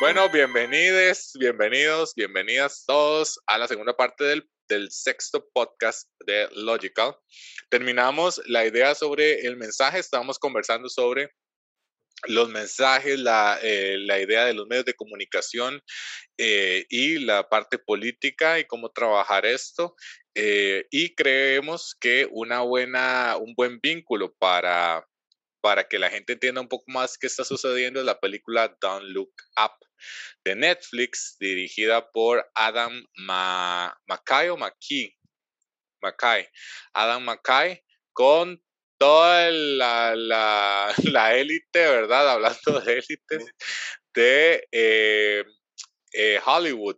Bueno, bienvenidos, bienvenidos, bienvenidas todos a la segunda parte del, del sexto podcast de Logical. Terminamos la idea sobre el mensaje, estábamos conversando sobre los mensajes, la, eh, la, idea de los medios de comunicación eh, y la parte política y cómo trabajar esto. Eh, y creemos que una buena, un buen vínculo para, para que la gente entienda un poco más qué está sucediendo es la película Don't Look Up de Netflix, dirigida por Adam Ma o McKee. McKay. Adam McKay, con toda la, la, élite, ¿verdad? Hablando de élites, de eh, eh, Hollywood.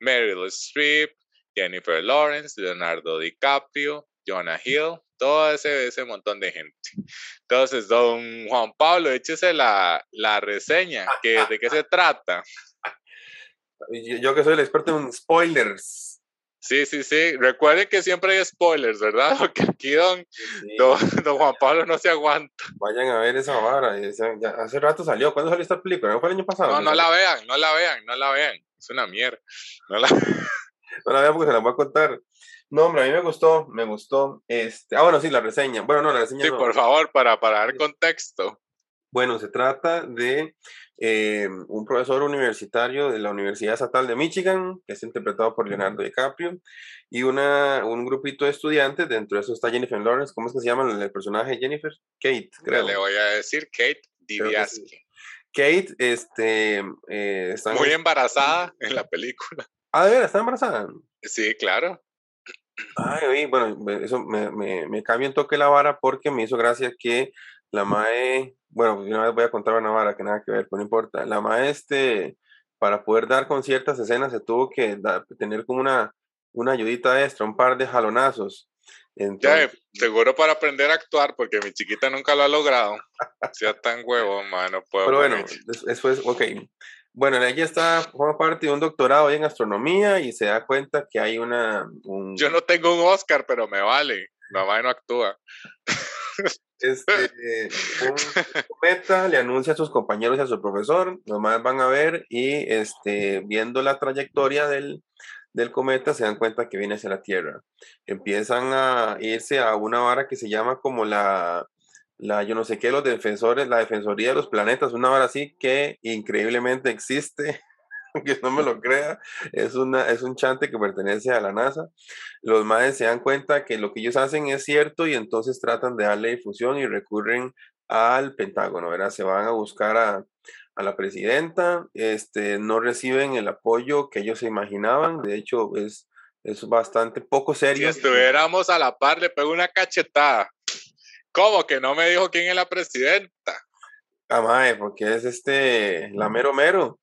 Meryl Streep, Jennifer Lawrence, Leonardo DiCaprio, Jonah Hill, todo ese, ese montón de gente. Entonces, don Juan Pablo, échese la, la reseña, que, ¿de qué se trata? Yo, yo que soy el experto en spoilers, Sí, sí, sí. Recuerden que siempre hay spoilers, ¿verdad? Porque aquí don, don, Juan Pablo no se aguanta. Vayan a ver esa vara. hace rato salió. ¿Cuándo salió esta película? ¿No fue el año pasado? No, no la vean, no la vean, no la vean. Es una mierda. No la, no la vean porque se la voy a contar. No, hombre, a mí me gustó, me gustó. Este, ah, bueno, sí, la reseña. Bueno, no, la reseña. Sí, por favor, para, para dar contexto. Bueno, se trata de eh, un profesor universitario de la Universidad Estatal de Michigan, que es interpretado por Leonardo DiCaprio, y una, un grupito de estudiantes, dentro de eso está Jennifer Lawrence, ¿cómo es que se llama el personaje Jennifer? Kate, creo. Le voy a decir Kate Dibiaski. Kate, este... Eh, está Muy embarazada en la película. Ah, ¿de verdad? ¿Está embarazada? Sí, claro. Ay, bueno, eso me, me, me cambia un toque la vara porque me hizo gracia que la MAE, bueno, una vez voy a contar una vara que nada que ver, pero no importa. La MAE, este, para poder dar con ciertas escenas, se tuvo que tener como una, una ayudita extra, un par de jalonazos. ya, seguro para aprender a actuar, porque mi chiquita nunca lo ha logrado. sea tan huevo, mano. Pero bueno, eso es, ok. Bueno, ella está, forma parte de un doctorado en astronomía y se da cuenta que hay una... Yo no tengo un Oscar, pero me vale. Mamá no actúa. Este, un cometa le anuncia a sus compañeros y a su profesor, nomás van a ver y este, viendo la trayectoria del, del cometa se dan cuenta que viene hacia la Tierra. Empiezan a irse a una vara que se llama como la, la yo no sé qué, los defensores, la Defensoría de los Planetas, una vara así que increíblemente existe aunque no me lo crea, es, una, es un chante que pertenece a la NASA. Los madres se dan cuenta que lo que ellos hacen es cierto y entonces tratan de darle difusión y recurren al Pentágono, ¿verdad? Se van a buscar a, a la presidenta, este, no reciben el apoyo que ellos se imaginaban, de hecho es, es bastante poco serio. Si estuviéramos a la par, le pego una cachetada. ¿Cómo que no me dijo quién es la presidenta? Ah, porque es este, la mero mero.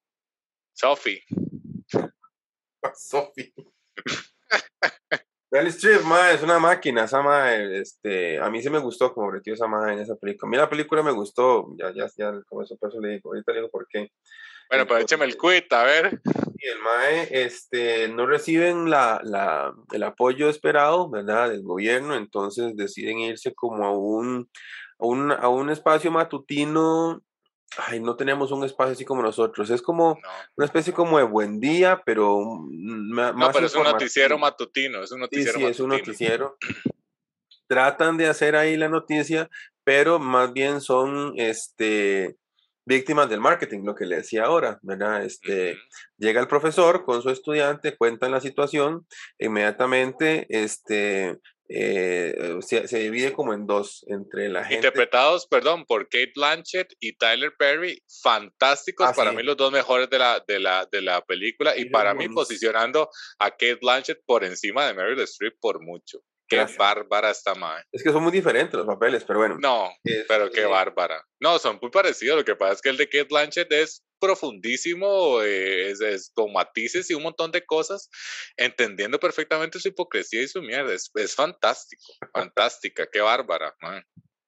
Sophie. Sophie. Meryl Streep, es una máquina, esa madre, este, a mí sí me gustó como metió esa madre en esa película. A mí la película me gustó, ya, ya, ya, como eso, por eso le digo, ahorita le digo por qué. Bueno, pues écheme el quit, a ver. Y el MAE, este, no reciben la, la, el apoyo esperado, ¿verdad?, del gobierno, entonces deciden irse como a un, a un, a un espacio matutino ay, no tenemos un espacio así como nosotros. Es como una especie como de buen día, pero más No, pero es un noticiero matutino, es un noticiero sí, sí, es un noticiero. Tratan de hacer ahí la noticia, pero más bien son este víctimas del marketing, lo que le decía ahora, ¿verdad? Este, Llega el profesor con su estudiante, cuentan la situación, inmediatamente este, eh, se, se, divide como en dos entre la gente. Interpretados, perdón, por Kate Blanchett y Tyler Perry, fantásticos, ah, para mí los dos mejores de la, de la, de la película y para mí posicionando a Kate Blanchett por encima de Meryl Streep por mucho. Qué bárbara esta madre. Es que son muy diferentes los papeles, pero bueno. No, pero qué bárbara. No, son muy parecidos. Lo que pasa es que el de Kate Blanchett es profundísimo, eh, es, con matices y un montón de cosas, entendiendo perfectamente su hipocresía y su mierda. Es, fantástico, fantástica, qué bárbara.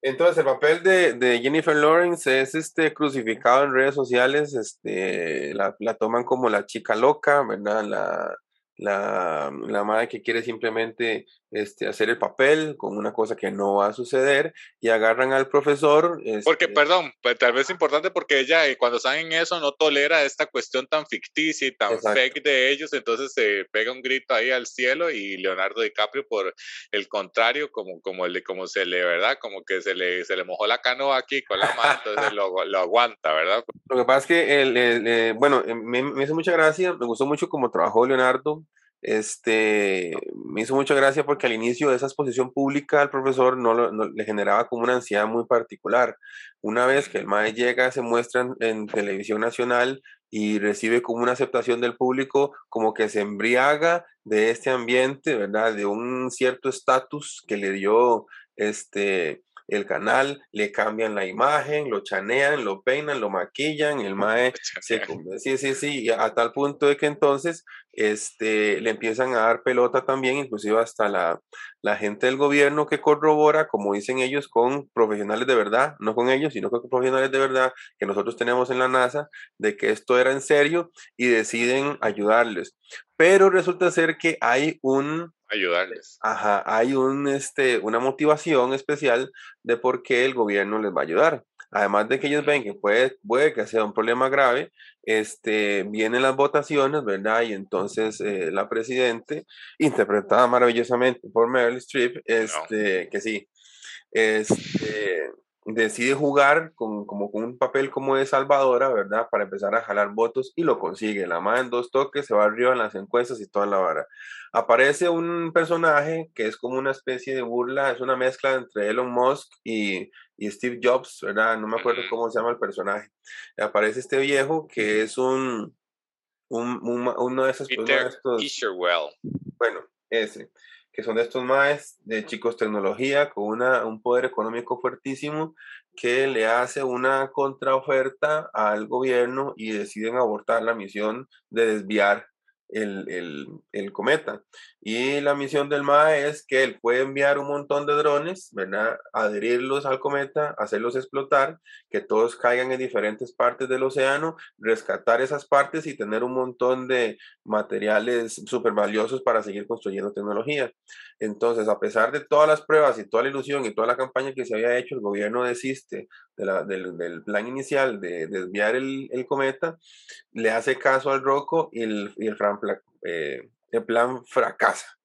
Entonces, el papel de, de, Jennifer Lawrence es este crucificado en redes sociales, este, la, la toman como la chica loca, ¿verdad? La, la, la madre que quiere simplemente este, hacer el papel con una cosa que no va a suceder y agarran al profesor. porque, este perdón, pues, tal vez es importante porque ella eh, cuando saben eso no tolera esta cuestión tan ficticia y tan fake de ellos, entonces se pega un grito ahí al cielo y Leonardo DiCaprio por el contrario, como, como, le, como se le, ¿verdad? Como que se le, se le mojó la canoa aquí con la mano, entonces lo, lo, aguanta, ¿verdad? Lo que pasa es que, el, eh, bueno, me, me hizo mucha gracia, me gustó mucho cómo trabajó Leonardo, este, me hizo mucha gracia porque al inicio de esa exposición pública al profesor no, le generaba como una ansiedad muy particular. Una vez que el MAE llega, se muestra en, televisión nacional y recibe como una aceptación del público, como que se embriaga de este ambiente, ¿verdad? De un cierto estatus que le dio este, el canal, le cambian la imagen, lo chanean, lo peinan, lo maquillan, el mae se, sí, sí, sí, a tal punto de que entonces este, le empiezan a dar pelota también, inclusive hasta la, la gente del gobierno que corrobora, como dicen ellos, con profesionales de verdad, no con ellos, sino con profesionales de verdad que nosotros tenemos en la NASA, de que esto era en serio y deciden ayudarles. Pero resulta ser que hay un ayudarles. Ajá, hay un, este, una motivación especial de por qué el gobierno les va a ayudar. Además de que ellos ven que puede, puede que sea un problema grave, este, vienen las votaciones, ¿verdad? Y entonces eh, la presidente, interpretada maravillosamente por Meryl Streep, este, que sí, este, decide jugar con, como con un papel como de salvadora, ¿verdad? Para empezar a jalar votos y lo consigue. La más en dos toques, se va arriba en las encuestas y toda la vara. Aparece un personaje que es como una especie de burla, es una mezcla entre Elon Musk y, y Steve Jobs, ¿verdad? No me acuerdo cómo se llama el personaje. Aparece este viejo que es un, un, uno de esos... Peter Bueno, ese que son estos más de chicos tecnología con una, un poder económico fuertísimo que le hace una contraoferta al gobierno y deciden abortar la misión de desviar el, cometa. Y la misión del MAE es que él puede enviar un montón de drones, ¿verdad? Adherirlos al cometa, hacerlos explotar, que todos caigan en diferentes partes del océano, rescatar esas partes y tener un montón de materiales súper valiosos para seguir construyendo tecnología. Entonces, a pesar de todas las pruebas y toda la ilusión y toda la campaña que se había hecho, el gobierno desiste del, plan inicial de, desviar el, cometa, le hace caso al Rocco y el, y el, eh, el plan fracasa.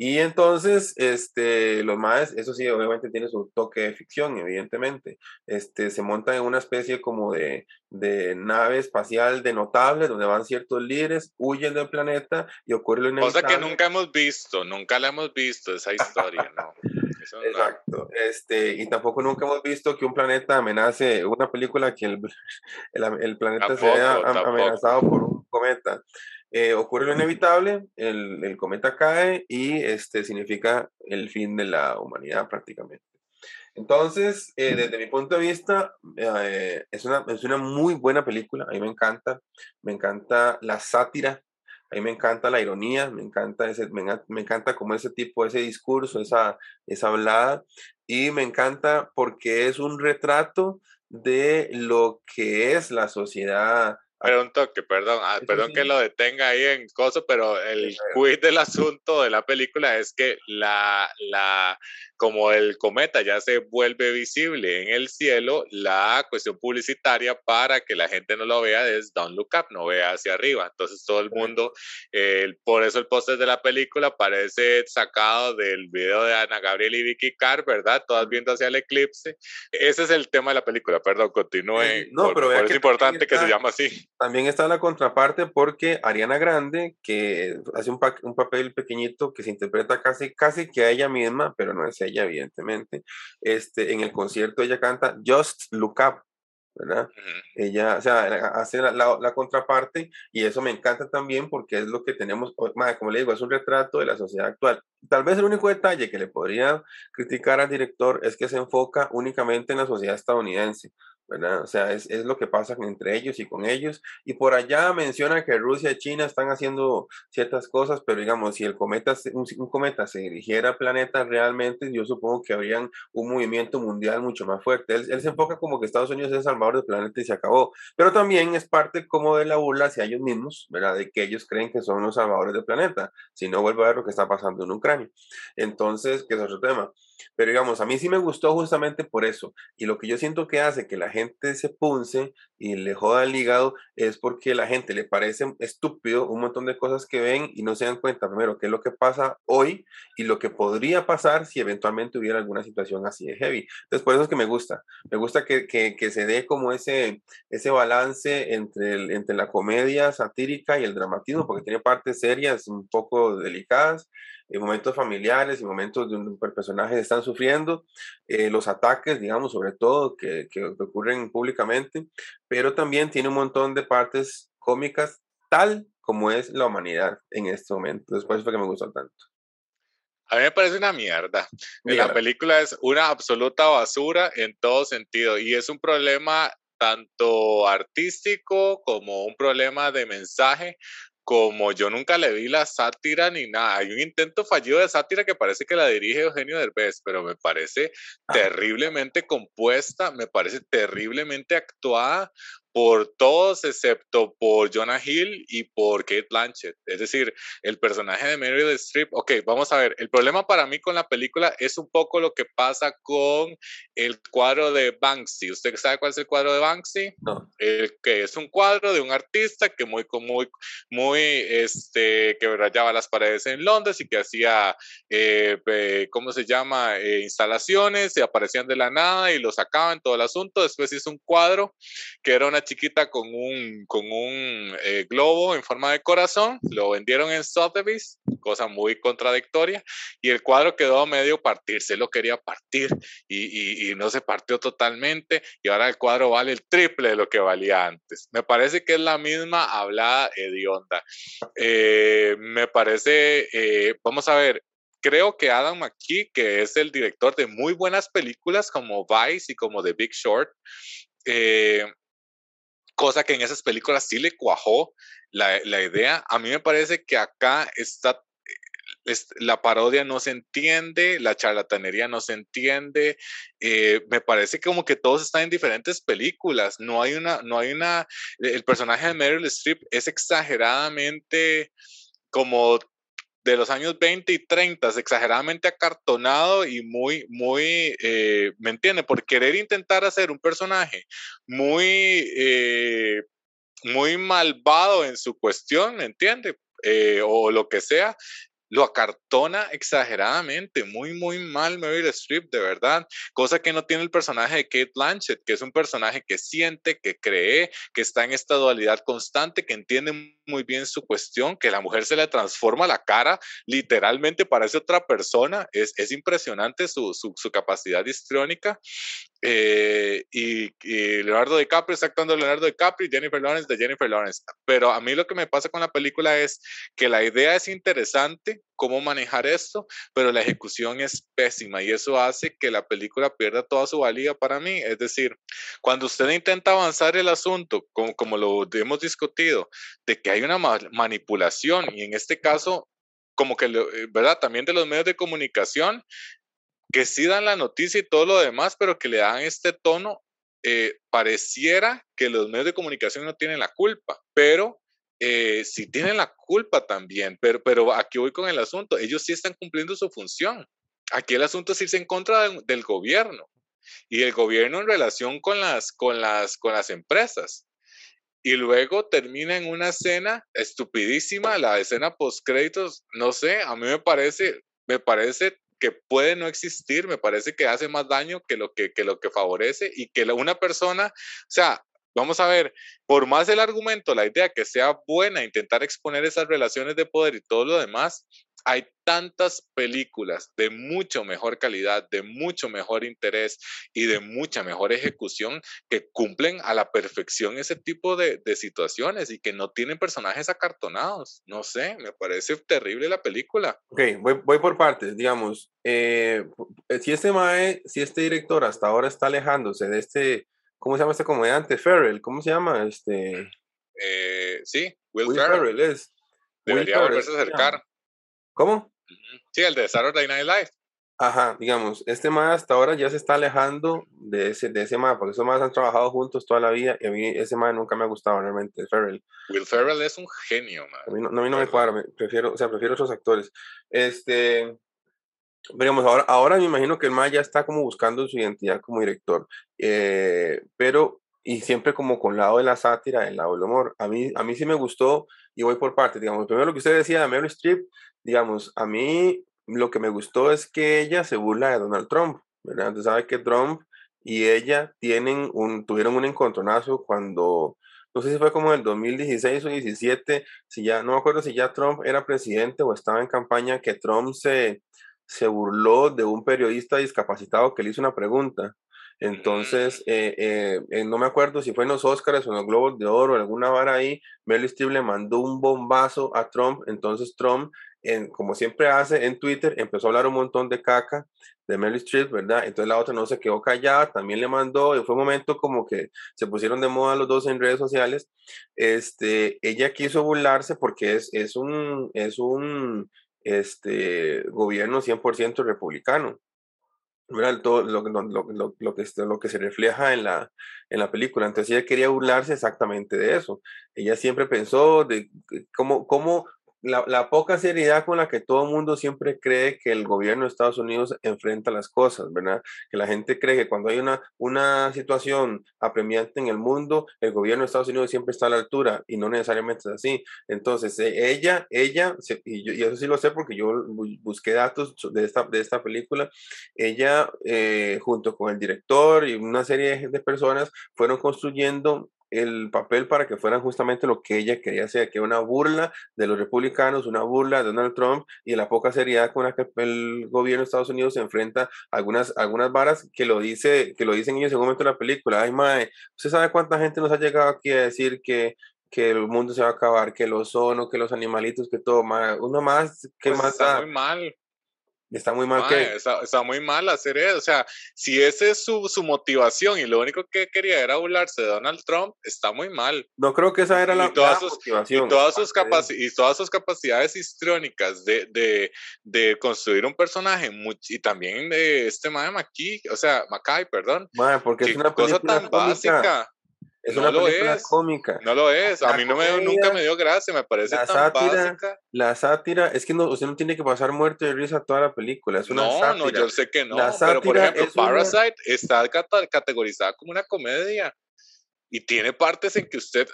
Y entonces, este, los más, eso sí, obviamente tiene su toque de ficción, evidentemente. Este, se montan en una especie como de, de nave espacial de notables, donde van ciertos líderes, huyen del planeta y ocurre lo inevitable. Cosa que nunca hemos visto, nunca la hemos visto, esa historia, ¿no? Exacto. Este, y tampoco nunca hemos visto que un planeta amenace, una película que el, el, planeta se sea amenazado por un cometa. Eh, ocurre lo inevitable, el, el, cometa cae y este significa el fin de la humanidad prácticamente. Entonces, eh, desde mi punto de vista, eh, es, una, es una muy buena película, a mí me encanta, me encanta la sátira, a mí me encanta la ironía, me encanta, ese, me, me encanta como ese tipo, ese discurso, esa, esa hablada, y me encanta porque es un retrato de lo que es la sociedad pero un toque, perdón, ah, perdón que lo detenga ahí en coso, pero el quiz del asunto de la película es que la, la, como el cometa ya se vuelve visible en el cielo, la cuestión publicitaria para que la gente no lo vea es Don't Look Up, no vea hacia arriba. Entonces todo el mundo, por eso el póster de la película parece sacado del video de Ana Gabriel y Vicky Carr, ¿verdad? Todas viendo hacia el eclipse. Ese es el tema de la película, perdón, continúe. Eh, no, pero es importante que se llama así. También está la contraparte porque Ariana Grande, que hace un, un papel pequeñito que se interpreta casi, casi que a ella misma, pero no es ella, evidentemente. Este, en el concierto ella canta Just Look Up, ¿verdad? Ella, o sea, hace la, la, contraparte y eso me encanta también porque es lo que tenemos, como le digo, es un retrato de la sociedad actual. Tal vez el único detalle que le podría criticar al director es que se enfoca únicamente en la sociedad estadounidense ¿verdad? O sea, es, es, lo que pasa entre ellos y con ellos. Y por allá menciona que Rusia y China están haciendo ciertas cosas, pero digamos, si el cometa, un, un cometa se dirigiera al planeta realmente, yo supongo que habrían un movimiento mundial mucho más fuerte. Él, él se enfoca como que Estados Unidos es el salvador del planeta y se acabó. Pero también es parte como de la burla hacia ellos mismos, ¿verdad? De que ellos creen que son los salvadores del planeta. Si no, vuelvo a ver lo que está pasando en Ucrania. Entonces, que es otro tema. Pero digamos, a mí sí me gustó justamente por eso. Y lo que yo siento que hace que la gente se punce y le joda el hígado es porque la gente le parece estúpido un montón de cosas que ven y no se dan cuenta primero qué es lo que pasa hoy y lo que podría pasar si eventualmente hubiera alguna situación así de heavy. Entonces, por eso es que me gusta. Me gusta que, que, que se dé como ese, ese balance entre, entre la comedia satírica y el dramatismo, porque tiene partes serias un poco delicadas en momentos familiares y momentos donde personajes están sufriendo, eh, los ataques, digamos, sobre todo, que, que, ocurren públicamente, pero también tiene un montón de partes cómicas, tal como es la humanidad en este momento. Después fue que me gustó tanto. A mí me parece una mierda. La película es una absoluta basura en todo sentido y es un problema tanto artístico como un problema de mensaje, como yo nunca le vi la sátira ni nada. Hay un intento fallido de sátira que parece que la dirige Eugenio Derbez, pero me parece terriblemente compuesta, me parece terriblemente actuada por todos excepto por Jonah Hill y por Kate Blanchett. Es decir, el personaje de Meryl Streep, ok, vamos a ver, el problema para mí con la película es un poco lo que pasa con el cuadro de Banksy. ¿Usted sabe cuál es el cuadro de Banksy? No. El que es un cuadro de un artista que muy, muy, muy, este, que rayaba las paredes en Londres y que hacía, eh, ¿cómo se llama? Eh, instalaciones y aparecían de la nada y lo sacaban todo el asunto. Después hizo un cuadro que era una chiquita con un, con un eh, globo en forma de corazón, lo vendieron en Sotheby's, cosa muy contradictoria, y el cuadro quedó medio partirse, lo quería partir y, y, no se partió totalmente, y ahora el cuadro vale el triple de lo que valía antes. Me parece que es la misma hablada hedionda. Eh, me parece, eh, vamos a ver, creo que Adam McKee, que es el director de muy buenas películas como Vice y como The Big Short, eh, cosa que en esas películas sí le cuajó la, la idea. A mí me parece que acá está la parodia no se entiende, la charlatanería no se entiende, eh, me parece como que todos están en diferentes películas, no hay una, no hay una, el personaje de Meryl Streep es exageradamente como de los años 20 y 30, exageradamente acartonado y muy, muy, eh, ¿me entiende? Por querer intentar hacer un personaje muy, eh, muy malvado en su cuestión, ¿me entiende? Eh, o lo que sea, lo acartona exageradamente, muy, muy mal Meryl Streep, de verdad, cosa que no tiene el personaje de Kate Blanchett, que es un personaje que siente, que cree, que está en esta dualidad constante, que entiende muy bien su cuestión, que la mujer se le transforma la cara, literalmente parece otra persona, es, es impresionante su, su, su capacidad histriónica, eh, y, Leonardo DiCaprio está actuando Leonardo DiCaprio y Jennifer Lawrence de Jennifer Lawrence. Pero a mí lo que me pasa con la película es que la idea es interesante, cómo manejar esto, pero la ejecución es pésima y eso hace que la película pierda toda su valía para mí. Es decir, cuando usted intenta avanzar el asunto, como, como lo hemos discutido, de que hay una manipulación y en este caso como que, eh, ¿verdad? También de los medios de comunicación, que sí dan la noticia y todo lo demás, pero que le dan este tono, eh, pareciera que los medios de comunicación no tienen la culpa, pero eh, sí tienen la culpa también, pero, pero aquí voy con el asunto, ellos sí están cumpliendo su función. Aquí el asunto es irse en contra del gobierno y el gobierno en relación con las, con las, con las empresas. Y luego termina en una escena estupidísima, la escena post créditos, no sé, a mí me parece, me parece que puede no existir, me parece que hace más daño que lo que, que lo que favorece y que una persona, o sea, vamos a ver, por más el argumento, la idea que sea buena, intentar exponer esas relaciones de poder y todo lo demás, hay tantas películas de mucho mejor calidad, de mucho mejor interés y de mucha mejor ejecución que cumplen a la perfección ese tipo de, situaciones y que no tienen personajes acartonados. No sé, me parece terrible la película. Ok, voy, por partes, digamos. Eh, si este mae, si este director hasta ahora está alejándose de este ¿cómo se llama este comediante? Ferrell, ¿cómo se llama? Este... Eh, sí, Will, Ferrell. es. Debería volverse a acercar. ¿Cómo? Sí, el de Saturday Night Live. Ajá, digamos, este más hasta ahora ya se está alejando de ese, de ese más, porque esos más han trabajado juntos toda la vida y a mí ese más nunca me ha gustado realmente, Ferrell. Will Ferrell es un genio, man. A mí no, a mí no me cuadra, prefiero, o sea, prefiero otros actores. Este, digamos, ahora, ahora me imagino que el más ya está como buscando su identidad como director, eh, pero, y siempre como con lado de la sátira, el lado del humor. A mí, a mí sí me gustó y voy por partes, digamos, primero lo que usted decía de Meryl Streep, digamos, a mí lo que me gustó es que ella se burla de Donald Trump, ¿verdad? Usted sabe que Trump y ella tienen un, tuvieron un encontronazo cuando, no sé si fue como en el 2016 o 17, si ya, no me acuerdo si ya Trump era presidente o estaba en campaña, que Trump se, se burló de un periodista discapacitado que le hizo una pregunta. Entonces, eh, eh, eh, no me acuerdo si fue en los Oscars o en los Globos de Oro, alguna vara ahí, Meryl Streep le mandó un bombazo a Trump, entonces Trump como siempre hace en Twitter, empezó a hablar un montón de caca de Meryl Streep, ¿verdad? Entonces la otra no se quedó callada, también le mandó, y fue un momento como que se pusieron de moda los dos en redes sociales. Este, ella quiso burlarse porque es, es un, es un este, gobierno 100% republicano. ¿Verdad? Todo lo, lo, lo, lo, que, lo que se refleja en la, en la película. Entonces ella quería burlarse exactamente de eso. Ella siempre pensó de cómo, cómo la, poca seriedad con la que todo el mundo siempre cree que el gobierno de Estados Unidos enfrenta las cosas, ¿verdad? Que la gente cree que cuando hay una, una situación apremiante en el mundo, el gobierno de Estados Unidos siempre está a la altura y no necesariamente es así. Entonces, e, ella, ella, y, eso sí lo sé porque yo busqué datos de esta, de esta película, ella, eh, junto con el director y una serie de personas, fueron construyendo el papel para que fueran justamente lo que ella quería hacer, que una burla de los republicanos, una burla de Donald Trump y la poca seriedad con la que el gobierno de Estados Unidos se enfrenta a algunas, algunas varas que lo dice, que lo dicen ellos en un momento de la película. Ay, mae, ¿usted sabe cuánta gente nos ha llegado aquí a decir que que el mundo se va a acabar, que los ozono, que los animalitos, que todo, mae, uno más, que pues más está muy mal. Está muy mal que... Está, muy mal hacer eso. O sea, si esa es su, su, motivación y lo único que quería era burlarse de Donald Trump, está muy mal. No creo que esa era la, todas motivación. Y todas, sus y todas sus capacidades histriónicas de, de, de construir un personaje y también de este McKee, o sea, Mackay, perdón. Mae, porque es una cosa tan básica. Es no una lo es. cómica. No lo es. A mí no me, nunca me dio gracia, me parece la tan sátira, básica. La sátira, es que no, usted no tiene que pasar muerto de risa toda la película. Es una no, sátira. no, yo sé que no. pero por ejemplo, Parasite está categorizada como una comedia y tiene partes en que usted,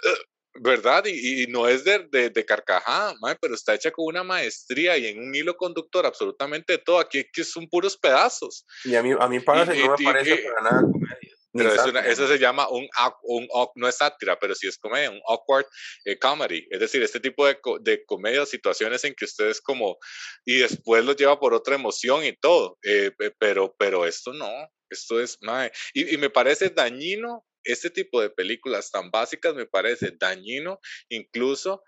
¿verdad? Y, no es de, de, de carcajada, pero está hecha con una maestría y en un hilo conductor absolutamente todo. Aquí que son puros pedazos. Y a mí, a mí Parasite no me parece para nada comedia. Pero eso se llama un, un, no es sátira, pero sí es comedia, un awkward eh, comedy. Es decir, este tipo de, de comedia, situaciones en que ustedes como, y después lo lleva por otra emoción y todo. Eh, pero, pero esto no, esto es, y, y me parece dañino este tipo de películas tan básicas me parece dañino incluso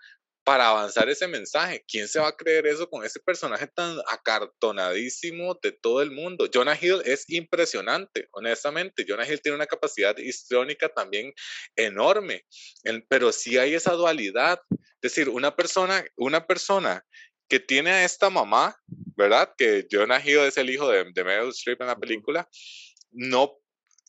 para avanzar ese mensaje. ¿Quién se va a creer eso con ese personaje tan acartonadísimo de todo el mundo? Jonah Hill es impresionante, honestamente. Jonah Hill tiene una capacidad histriónica también enorme, pero sí hay esa dualidad. Es decir, una persona, una persona que tiene a esta mamá, ¿verdad? Que Jonah Hill es el hijo de, de Meryl Streep en la película, no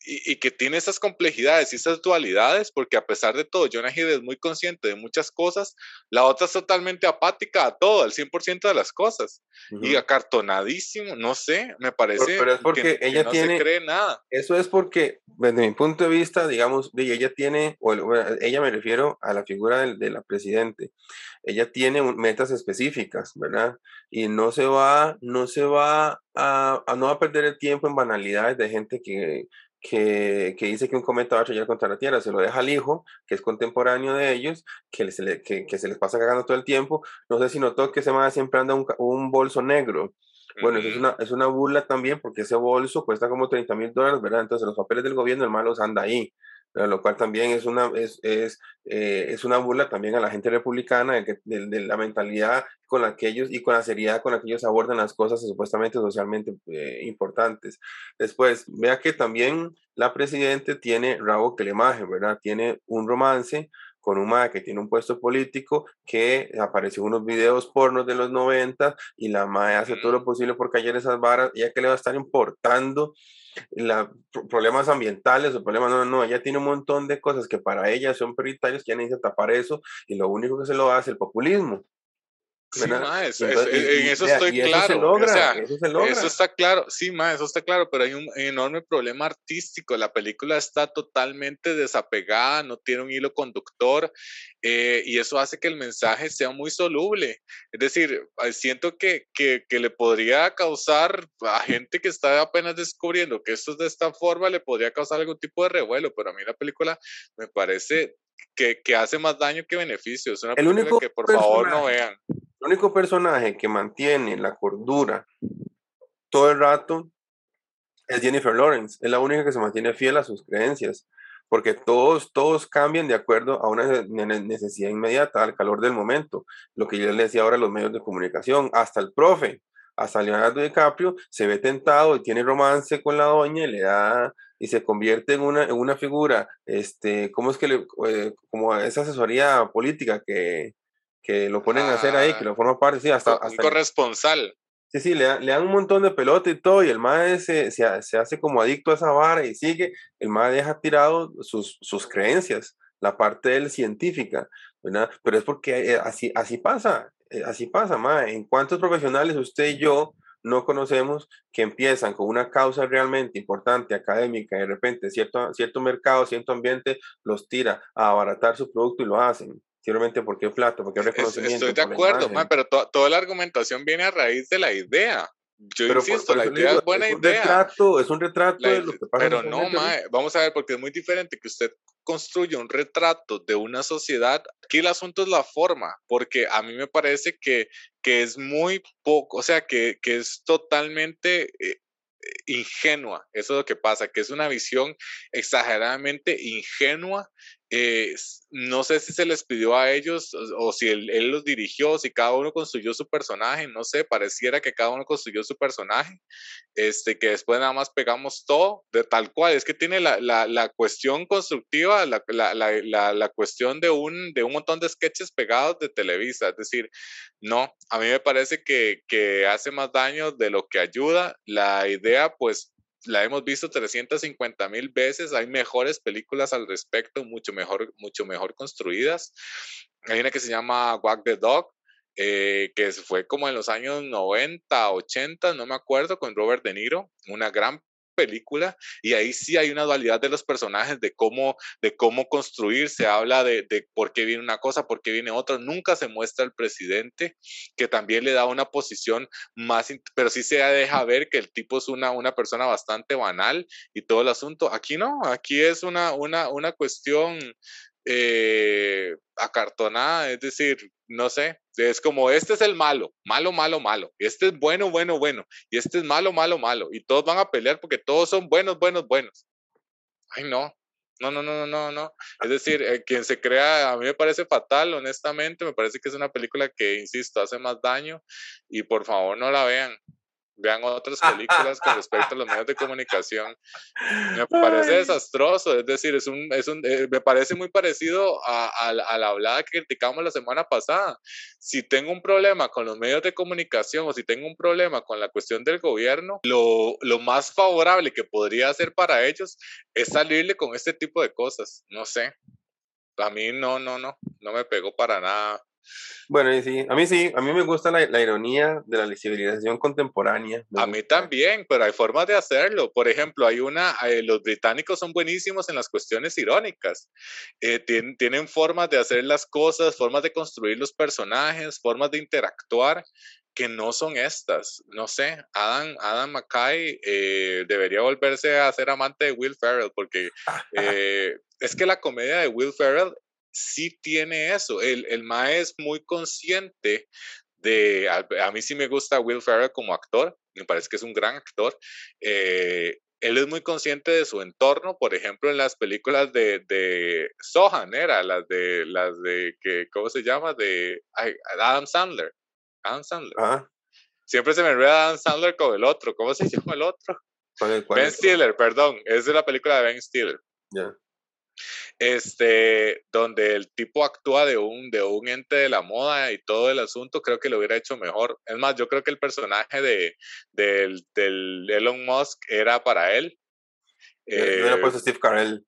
y, que tiene esas complejidades y esas dualidades, porque a pesar de todo, Jonah Hill es muy consciente de muchas cosas, la otra es totalmente apática a todo, al 100% de las cosas, y acartonadísimo, no sé, me parece pero, es porque que, ella no tiene, se cree nada. Eso es porque, desde mi punto de vista, digamos, ella tiene, o ella me refiero a la figura de, la presidente, ella tiene metas específicas, ¿verdad? Y no se va, no se va a, a no va a perder el tiempo en banalidades de gente que que, que, dice que un cometa va a estrellar contra la Tierra, se lo deja al hijo, que es contemporáneo de ellos, que, se, le, que, que se les pasa cagando todo el tiempo. No sé si notó que se va siempre anda un, un bolso negro. Bueno, eso es una, es una burla también porque ese bolso cuesta como 30 mil dólares, ¿verdad? Entonces los papeles del gobierno, el malo anda ahí. Lo cual también es una, es, es, eh, es, una burla también a la gente republicana de, de, la mentalidad con la que ellos y con la seriedad con la que ellos abordan las cosas supuestamente socialmente eh, importantes. Después, vea que también la presidente tiene rabo que le maje, ¿verdad? Tiene un romance con un MAE que tiene un puesto político que apareció en unos videos pornos de los 90 y la MAE hace todo lo posible por callar esas varas, ella que le va a estar importando la, problemas ambientales o problemas, no, no, ella tiene un montón de cosas que para ella son prioritarias, que ella necesita tapar eso y lo único que se lo hace el populismo. Sí, en eso estoy claro. eso, está claro, sí, ma, eso está claro, pero hay un enorme problema artístico. La película está totalmente desapegada, no tiene un hilo conductor eh, y eso hace que el mensaje sea muy soluble. Es decir, siento que, que, que, le podría causar a gente que está apenas descubriendo que esto es de esta forma, le podría causar algún tipo de revuelo, pero a mí la película me parece que, que hace más daño que beneficio. Es una película que por favor no vean. El único personaje que mantiene la cordura todo el rato es Jennifer Lawrence. Es la única que se mantiene fiel a sus creencias, porque todos, todos cambian de acuerdo a una necesidad inmediata, al calor del momento. Lo que yo le decía ahora a los medios de comunicación, hasta el profe, hasta Leonardo DiCaprio, se ve tentado y tiene romance con la doña y le da y se convierte en una, en una figura, este, ¿cómo es que le, eh, como esa asesoría política que, que lo ponen a hacer ahí, que lo forma parte, sí, hasta... hasta corresponsal. Sí, sí, le, dan un montón de pelota y todo, y el MAE se, se, se, hace como adicto a esa vara y sigue, el MAE deja tirado sus, sus creencias, la parte del científica, ¿verdad? Pero es porque eh, así, así pasa, eh, así pasa, MAE. ¿En cuántos profesionales usted y yo no conocemos que empiezan con una causa realmente importante, académica, y de repente cierto, cierto mercado, cierto ambiente los tira a abaratar su producto y lo hacen? simplemente porque es plata, porque es reconocimiento. Estoy de acuerdo, pero toda la argumentación viene a raíz de la idea. Yo insisto, la idea es buena idea. Retrato, es un retrato de lo que pasa. Pero no, vamos a ver, porque es muy diferente que usted construya un retrato de una sociedad. Aquí el asunto es la forma, porque a mí me parece que, que es muy poco, o sea, que, que es totalmente eh, ingenua. Eso es lo que pasa, que es una visión exageradamente ingenua eh, no sé si se les pidió a ellos o, si él, los dirigió, si cada uno construyó su personaje, no sé, pareciera que cada uno construyó su personaje, este, que después nada más pegamos todo de tal cual, es que tiene la, la, la cuestión constructiva, la, la, cuestión de un, de un montón de sketches pegados de Televisa, es decir, no, a mí me parece que, que hace más daño de lo que ayuda, la idea pues la hemos visto 350 mil veces, hay mejores películas al respecto, mucho mejor, mucho mejor construidas. Hay una que se llama Walk the Dog, eh, que fue como en los años 90, 80, no me acuerdo, con Robert De Niro, una gran película y ahí sí hay una dualidad de los personajes, de cómo, de cómo construir, se habla de, por qué viene una cosa, por qué viene otra, nunca se muestra el presidente, que también le da una posición más, pero sí se deja ver que el tipo es una, una persona bastante banal y todo el asunto. Aquí no, aquí es una, una, una cuestión eh, acartonada, es decir, no sé, es como este es el malo, malo, malo, malo, este es bueno, bueno, bueno, y este es malo, malo, malo, y todos van a pelear porque todos son buenos, buenos, buenos. Ay, no, no, no, no, no, no. Es decir, eh, quien se crea, a mí me parece fatal, honestamente, me parece que es una película que, insisto, hace más daño y por favor no la vean vean otras películas con respecto a los medios de comunicación. Me parece desastroso, es decir, es un, es un, eh, me parece muy parecido a, a, a, la hablada que criticamos la semana pasada. Si tengo un problema con los medios de comunicación o si tengo un problema con la cuestión del gobierno, lo, lo más favorable que podría hacer para ellos es salirle con este tipo de cosas. No sé. A mí no, no, no, no me pegó para nada bueno, y sí, a mí sí, a mí me gusta la, la ironía de la civilización contemporánea. A mí también, pero hay formas de hacerlo. Por ejemplo, hay una, eh, los británicos son buenísimos en las cuestiones irónicas. Eh, tienen, tienen formas de hacer las cosas, formas de construir los personajes, formas de interactuar que no son estas. No sé, Adam, Adam McKay eh, debería volverse a ser amante de Will Ferrell porque es que la comedia de Will Ferrell sí tiene eso. El, el Mae es muy consciente de, a, mí sí me gusta Will Ferrell como actor, me parece que es un gran actor, eh, él es muy consciente de su entorno, por ejemplo, en las películas de, de Sohan, era las de, las de, que, ¿cómo se llama? De Adam Sandler. Adam Sandler. Siempre se me enreda Adam Sandler con el otro. ¿Cómo se llama el otro? ben Stiller, perdón. Es de la película de Ben Stiller. Ya este, donde el tipo actúa de un, de un ente de la moda y todo el asunto, creo que lo hubiera hecho mejor. Es más, yo creo que el personaje de, del, del Elon Musk era para él. no era puesto eh, Steve Carell.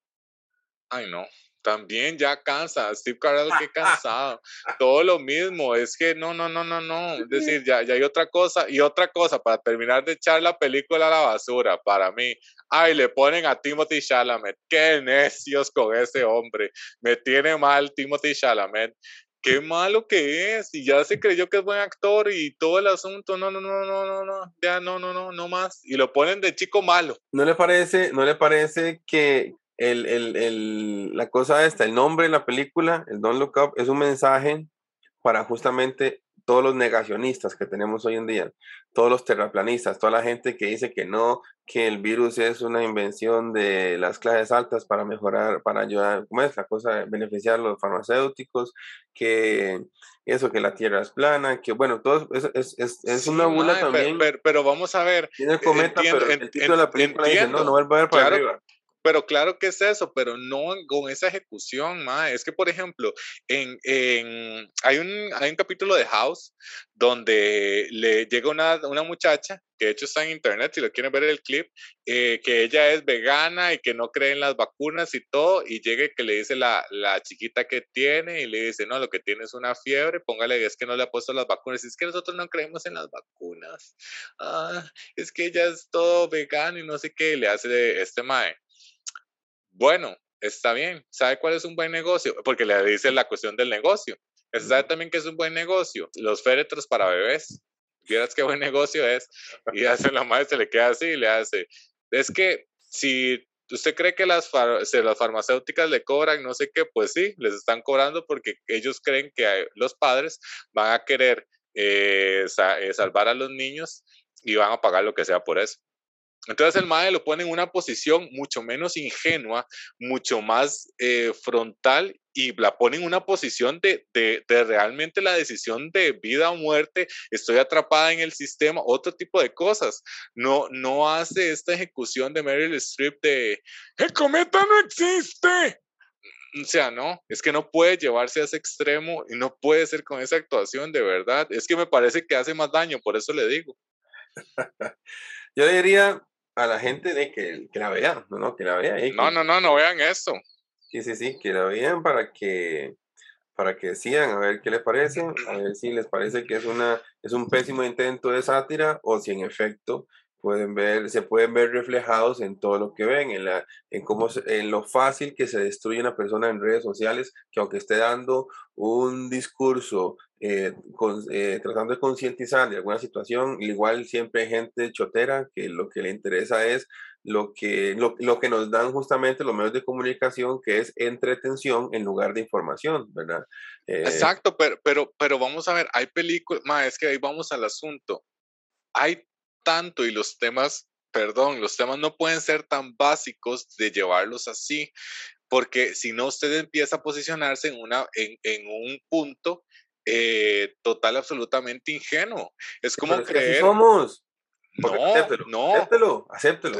Ay, no también ya cansa. Steve Carell, qué cansado. Todo lo mismo. Es que no, no, no, no, no. Es decir, ya, ya hay otra cosa. Y otra cosa, para terminar de echar la película a la basura, para mí. Ay, le ponen a Timothy Chalamet. Qué necios con ese hombre. Me tiene mal Timothy Chalamet. Qué malo que es. Y ya se creyó que es buen actor y todo el asunto. No, no, no, no, no, no. Ya no, no, no, no más. Y lo ponen de chico malo. ¿No le parece, no le parece que, el, el, el, la cosa esta, el nombre de la película, el Don't Look Up, es un mensaje para justamente todos los negacionistas que tenemos hoy en día, todos los terraplanistas, toda la gente que dice que no, que el virus es una invención de las clases altas para mejorar, para ayudar, ¿cómo es la cosa? Beneficiar a los farmacéuticos, que eso, que la Tierra es plana, que bueno, todo es, es, es, es una bula también. Pero, vamos a ver. Tiene el cometa, pero el título de la película dice, no, no va a ver para arriba. Pero claro que es eso, pero no con esa ejecución, ma. Es que, por ejemplo, en, en, hay, un, hay un capítulo de House donde le llega una, una muchacha, que de hecho está en internet, si lo quieren ver el clip, eh, que ella es vegana y que no cree en las vacunas y todo, y llega y que le dice la, la chiquita que tiene y le dice, no, lo que tiene es una fiebre, póngale, es que no le ha puesto las vacunas, y es que nosotros no creemos en las vacunas, ah, es que ella es todo vegano y no sé qué, le hace este mae bueno, está bien, ¿sabe cuál es un buen negocio? Porque le dice la cuestión del negocio. ¿Sabe también que es un buen negocio? Los féretros para bebés. Vieras qué buen negocio es. Y hace la madre, se le queda así y le hace. Es que si usted cree que las, las farmacéuticas le cobran no sé qué, pues sí, les están cobrando porque ellos creen que los padres van a querer eh, eh, salvar a los niños y van a pagar lo que sea por eso. Entonces el MAE lo pone en una posición mucho menos ingenua, mucho más eh, frontal y la pone en una posición de, de, realmente la decisión de vida o muerte, estoy atrapada en el sistema, otro tipo de cosas. No, no hace esta ejecución de Meryl Streep de ¡El cometa no existe! O sea, no, es que no puede llevarse a ese extremo y no puede ser con esa actuación de verdad. Es que me parece que hace más daño, por eso le digo. Yo diría, a la gente de que, que la vean, ¿no? no que la vean. no, no, no, no vean eso. Sí, sí, sí, que la vean para que para que sigan a ver qué les parece, a ver si les parece que es una es un pésimo intento de sátira o si en efecto pueden ver, se pueden ver reflejados en todo lo que ven, en, la, en, cómo, en lo fácil que se destruye una persona en redes sociales, que aunque esté dando un discurso eh, eh, tratando de concientizar de alguna situación, igual siempre hay gente chotera que lo que le interesa es lo que, lo, lo, que nos dan justamente los medios de comunicación, que es entretención en lugar de información, ¿verdad? Eh, Exacto, pero, pero, pero vamos a ver, hay películas, es que ahí vamos al asunto. Hay tanto y los temas, perdón, los temas no pueden ser tan básicos de llevarlos así, porque si no usted empieza a posicionarse en, una, en, en un punto eh, total, absolutamente ingenuo. Es como creer... somos. No, no. Acéptelo, acéptelo.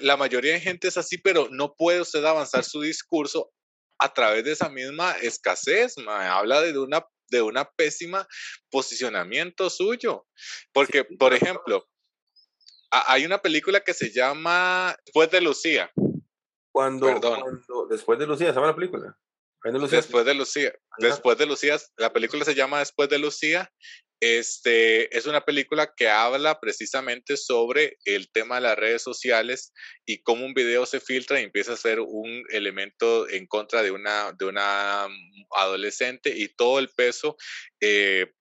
La mayoría de gente es así, pero no puede usted avanzar su discurso a través de esa misma escasez. Habla de una de una pésima posicionamiento suyo. Porque, por ejemplo, hay una película que se llama Después de Lucía. Cuando, después de Lucía, ¿se llama la película? Después de Lucía. Después de Lucía, la película se llama Después de Lucía este, es una película que habla precisamente sobre el tema de las redes sociales y cómo un video se filtra y empieza a ser un elemento en contra de una, de una adolescente y todo el peso eh,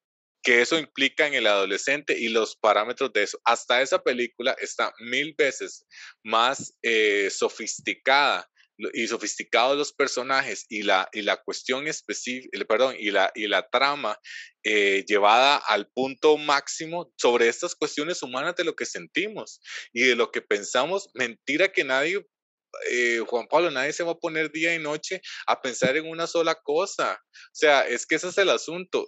que eso implica en el adolescente y los parámetros de eso. Hasta esa película está mil veces más eh, sofisticada y sofisticados los personajes y la, y la cuestión específica, perdón, y la, y la trama eh, llevada al punto máximo sobre estas cuestiones humanas de lo que sentimos y de lo que pensamos, mentira que nadie eh, Juan Pablo, nadie se va a poner día y noche a pensar en una sola cosa. O sea, es que ese es el asunto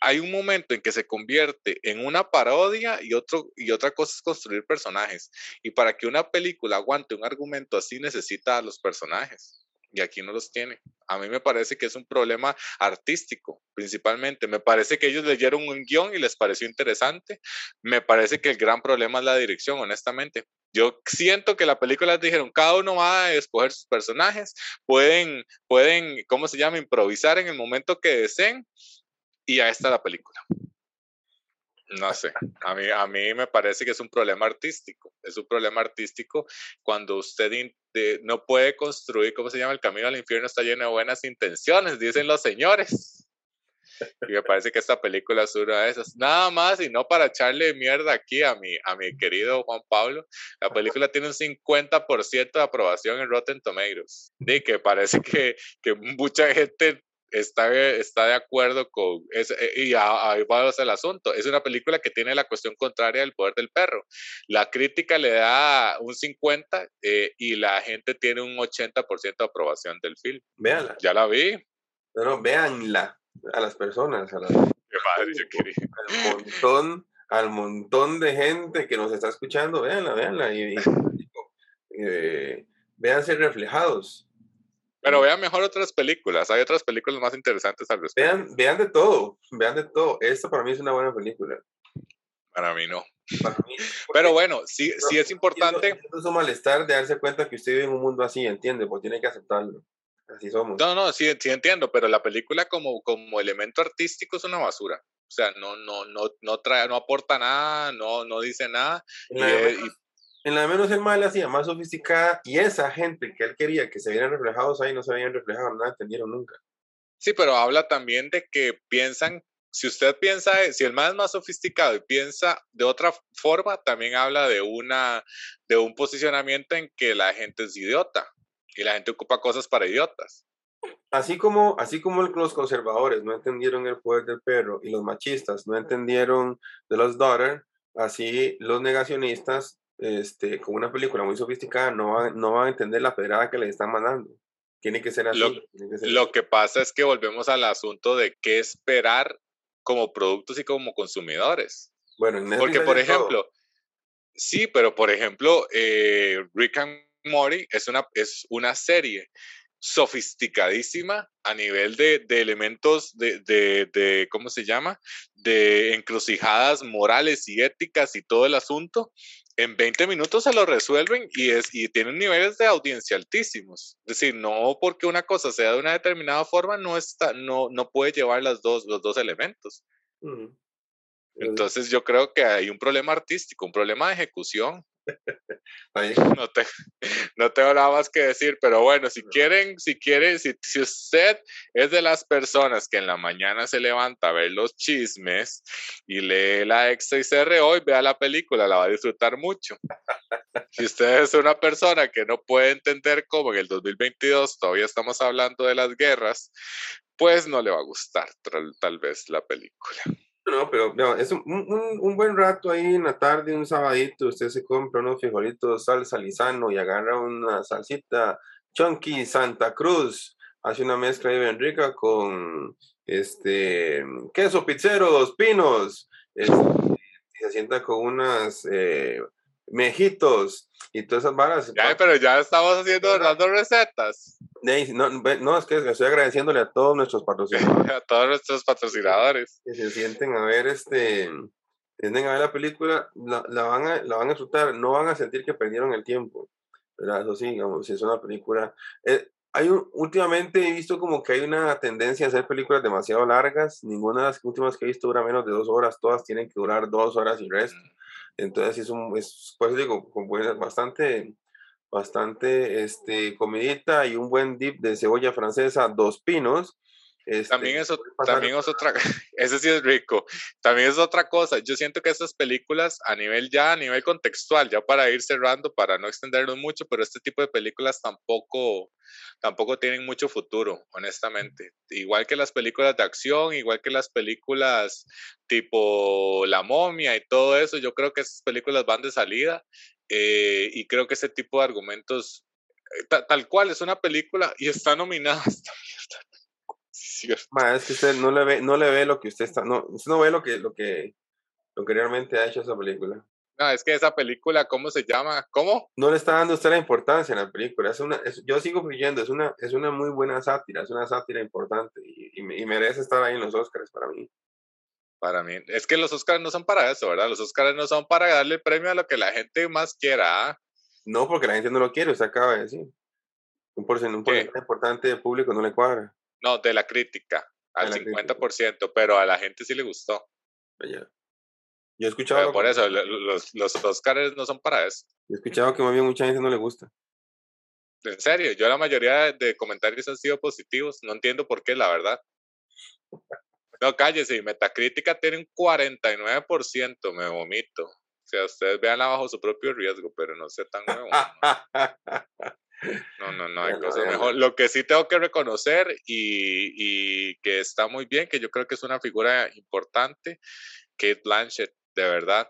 hay un momento en que se convierte en una parodia y, otro, y otra cosa es construir personajes. Y para que una película aguante un argumento así necesita a los personajes. Y aquí no los tiene. A mí me parece que es un problema artístico, principalmente. Me parece que ellos leyeron un guion y les pareció interesante. Me parece que el gran problema es la dirección, honestamente. Yo siento que la película dijeron, cada uno va a escoger sus personajes, pueden, pueden, ¿cómo se llama?, improvisar en el momento que deseen y ahí está la película. No sé, a mí, a mí me parece que es un problema artístico. Es un problema artístico cuando usted no puede construir, ¿cómo se llama? El camino al infierno está lleno de buenas intenciones, dicen los señores. Y me parece que esta película es una de esas. Nada más y no para echarle mierda aquí a mi, a mi querido Juan Pablo. La película tiene un 50% de aprobación en Rotten Tomatoes. Y que parece que, que mucha gente está, está de acuerdo con eso, eh, y ahí va el asunto. Es una película que tiene la cuestión contraria del poder del perro. La crítica le da un 50 eh, y la gente tiene un 80% de aprobación del film. Véanla. Ya la vi. Pero véanla a las personas, a las, madre, yo quería. Al montón, al montón de gente que nos está escuchando, véanla, véanla. Y, y eh, véanse reflejados pero vean mejor otras películas. Hay otras películas más interesantes al respecto. Vean, vean de todo. Vean de todo. Esta para mí es una buena película. Para mí no. Pero bueno, sí, sí es importante. Es un malestar de darse cuenta que usted vive en un mundo así, entiende, pues tiene que aceptarlo. Así somos. No, no, sí, sí entiendo, pero la película como, como elemento artístico es una basura. O sea, no, no, no, no trae, no aporta nada, no, no dice nada. Y, en la menos el mal hacía más sofisticada y esa gente que él quería que se vieran reflejados ahí no se habían reflejado, no entendieron nunca. Sí, pero habla también de que piensan, si usted piensa, si el más es más sofisticado y piensa de otra forma, también habla de, una, de un posicionamiento en que la gente es idiota y la gente ocupa cosas para idiotas. Así como, así como los conservadores no entendieron el poder del perro y los machistas no entendieron de los daughter, así los negacionistas este, con una película muy sofisticada, no va, no va a entender la pedrada que le están mandando. Tiene que ser así. Lo, que, pasa es que volvemos al asunto de qué esperar como productos y como consumidores. Bueno, Porque, por ejemplo, sí, pero por ejemplo, eh, Rick and Morty es una, es una serie sofisticadísima a nivel de, de elementos de, de, de, ¿cómo se llama? De encrucijadas morales y éticas y todo el asunto, en 20 minutos se lo resuelven y, es, y tienen niveles de audiencia altísimos. Es decir, no porque una cosa sea de una determinada forma, no, está, no, no puede llevar las dos, los dos elementos. Entonces yo creo que hay un problema artístico, un problema de ejecución. No, te, no tengo nada más que decir, pero bueno, si quieren, si quieren, si, si usted es de las personas que en la mañana se levanta a ver los chismes y lee la extra y se hoy, vea la película, la va a disfrutar mucho. Si usted es una persona que no puede entender cómo en el 2022 todavía estamos hablando de las guerras, pues no le va a gustar tal vez la película. No, pero es un, un, buen rato ahí en la tarde, un sabadito, usted se compra unos frijolitos salsa lisano y agarra una salsita chunky Santa Cruz, hace una mezcla ahí bien rica con este queso pizzero, dos pinos, este, y se sienta con unas eh, mejitos y todas esas varas. Ya, pero ya estamos haciendo las dos recetas. No, no, es que estoy agradeciéndole a todos nuestros patrocinadores. a todos nuestros patrocinadores. Que se sienten a ver este, sienten a ver la película, la, la, van a, la van a disfrutar, no van a sentir que perdieron el tiempo. ¿verdad? Eso sí, digamos, si es una película. Eh, hay un, últimamente he visto como que hay una tendencia a hacer películas demasiado largas. Ninguna de las últimas que he visto dura menos de dos horas. Todas tienen que durar dos horas y resto. Mm. Entonces es un, es, pues digo, bastante, bastante este, comidita y un buen dip de cebolla francesa, dos pinos. Este, también eso, también es otra, ese sí es rico. También es otra cosa. Yo siento que estas películas a nivel ya, a nivel contextual, ya para ir cerrando, para no extendernos mucho, pero este tipo de películas tampoco, tampoco tienen mucho futuro, honestamente. Igual que las películas de acción, igual que las películas tipo La momia y todo eso, yo creo que esas películas van de salida eh, y creo que ese tipo de argumentos, eh, tal cual, es una película y está nominada es que usted no le ve, no le ve lo que usted está, no, usted no ve lo que, lo que, lo que realmente ha hecho esa película. No, es que esa película, ¿cómo se llama? ¿Cómo? No le está dando usted la importancia en la película. Es una, yo sigo creyendo, es una, es una muy buena sátira, es una sátira importante y, y, merece estar ahí en los Oscars para mí. Para mí, es que los Oscars no son para eso, ¿verdad? Los Oscars no son para darle premio a lo que la gente más quiera. ¿ah? No, porque la gente no lo quiere, usted acaba de decir. Un porcentaje importante de público no le cuadra. No, de la crítica, al 50%, pero a la gente sí le gustó. Yo he escuchado. por eso, los, los Oscars no son para eso. Yo he escuchado que más bien mucha gente no le gusta. En serio, yo la mayoría de comentarios han sido positivos. No entiendo por qué, la verdad. No, cállese, Metacrítica tiene un 49%, me vomito. O sea, ustedes vean bajo su propio riesgo, pero no sé tan nuevo. No, no, no, hay cosas mejor. Lo que sí tengo que reconocer y, y, que está muy bien, que yo creo que es una figura importante, Kate Blanchett, de verdad.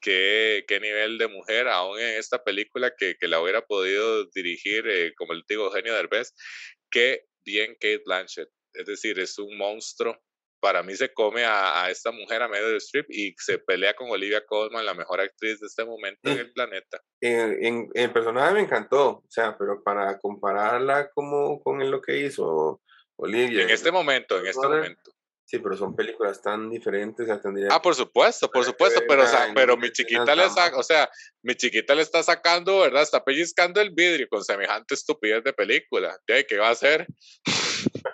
Qué, qué nivel de mujer, aún en esta película que, que la hubiera podido dirigir, eh, como el digo, Eugenio Derbez, qué bien Kate Blanchett. Es decir, es un monstruo para mí se come a, esta mujer a medio de strip y se pelea con Olivia Colman, la mejor actriz de este momento en el planeta. En, en, personaje me encantó, o sea, pero para compararla como con lo que hizo Olivia. En este momento, en este momento. Sí, pero son películas tan diferentes. ah, por supuesto, por supuesto, pero, pero mi chiquita le saca, o sea, mi chiquita le está sacando, ¿verdad? Está pellizcando el vidrio con semejante estupidez de película. ¿Qué va a hacer?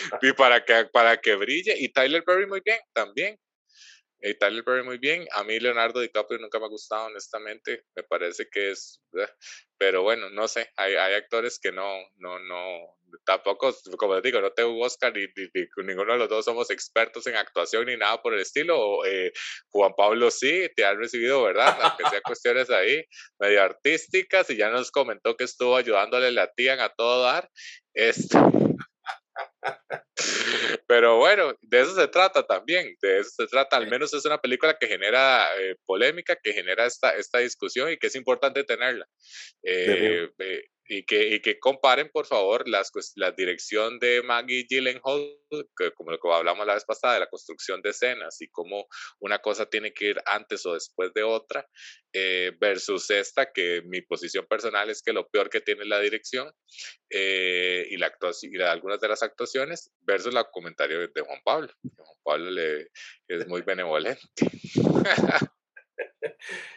y para que, para que brille. Y Tyler Perry muy bien, también. Y Tyler Perry muy bien. A mí Leonardo DiCaprio nunca me ha gustado, honestamente. Me parece que es... Eh, pero bueno, no sé. Hay, hay actores que no, no, no... Tampoco, como les digo, no tengo Oscar ni, ninguno de los dos somos expertos en actuación ni nada por el estilo. Eh, Juan Pablo sí, te han recibido, ¿verdad? Aunque sea cuestiones ahí medio artísticas y ya nos comentó que estuvo ayudándole la tía a todo dar. Este... Pero bueno, de eso se trata también, de eso se trata, al menos es una película que genera eh, polémica, que genera esta, esta discusión y que es importante tenerla. Eh, y que, y que comparen, por favor, las, la dirección de Maggie Gyllenhaal, que, como lo que hablamos la vez pasada, de la construcción de escenas y cómo una cosa tiene que ir antes o después de otra, eh, versus esta, que mi posición personal es que lo peor que tiene la dirección eh, y, la y algunas de las actuaciones, versus el comentario de Juan Pablo. Juan Pablo le, es muy benevolente.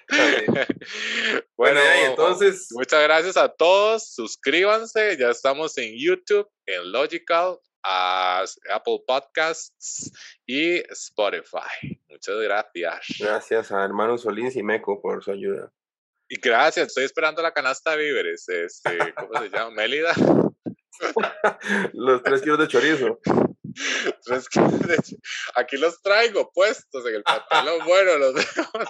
bueno, entonces. Muchas gracias a todos. Suscríbanse. Ya estamos en YouTube, en Logical, Apple Podcasts y Spotify. Muchas gracias. Gracias a hermano Solís y Meco por su ayuda. Y gracias. Estoy esperando la canasta de víveres. Este, ¿Cómo se llama? Mélida. los tres kilos de chorizo. Aquí los traigo puestos en el pantalón. Bueno, los vemos.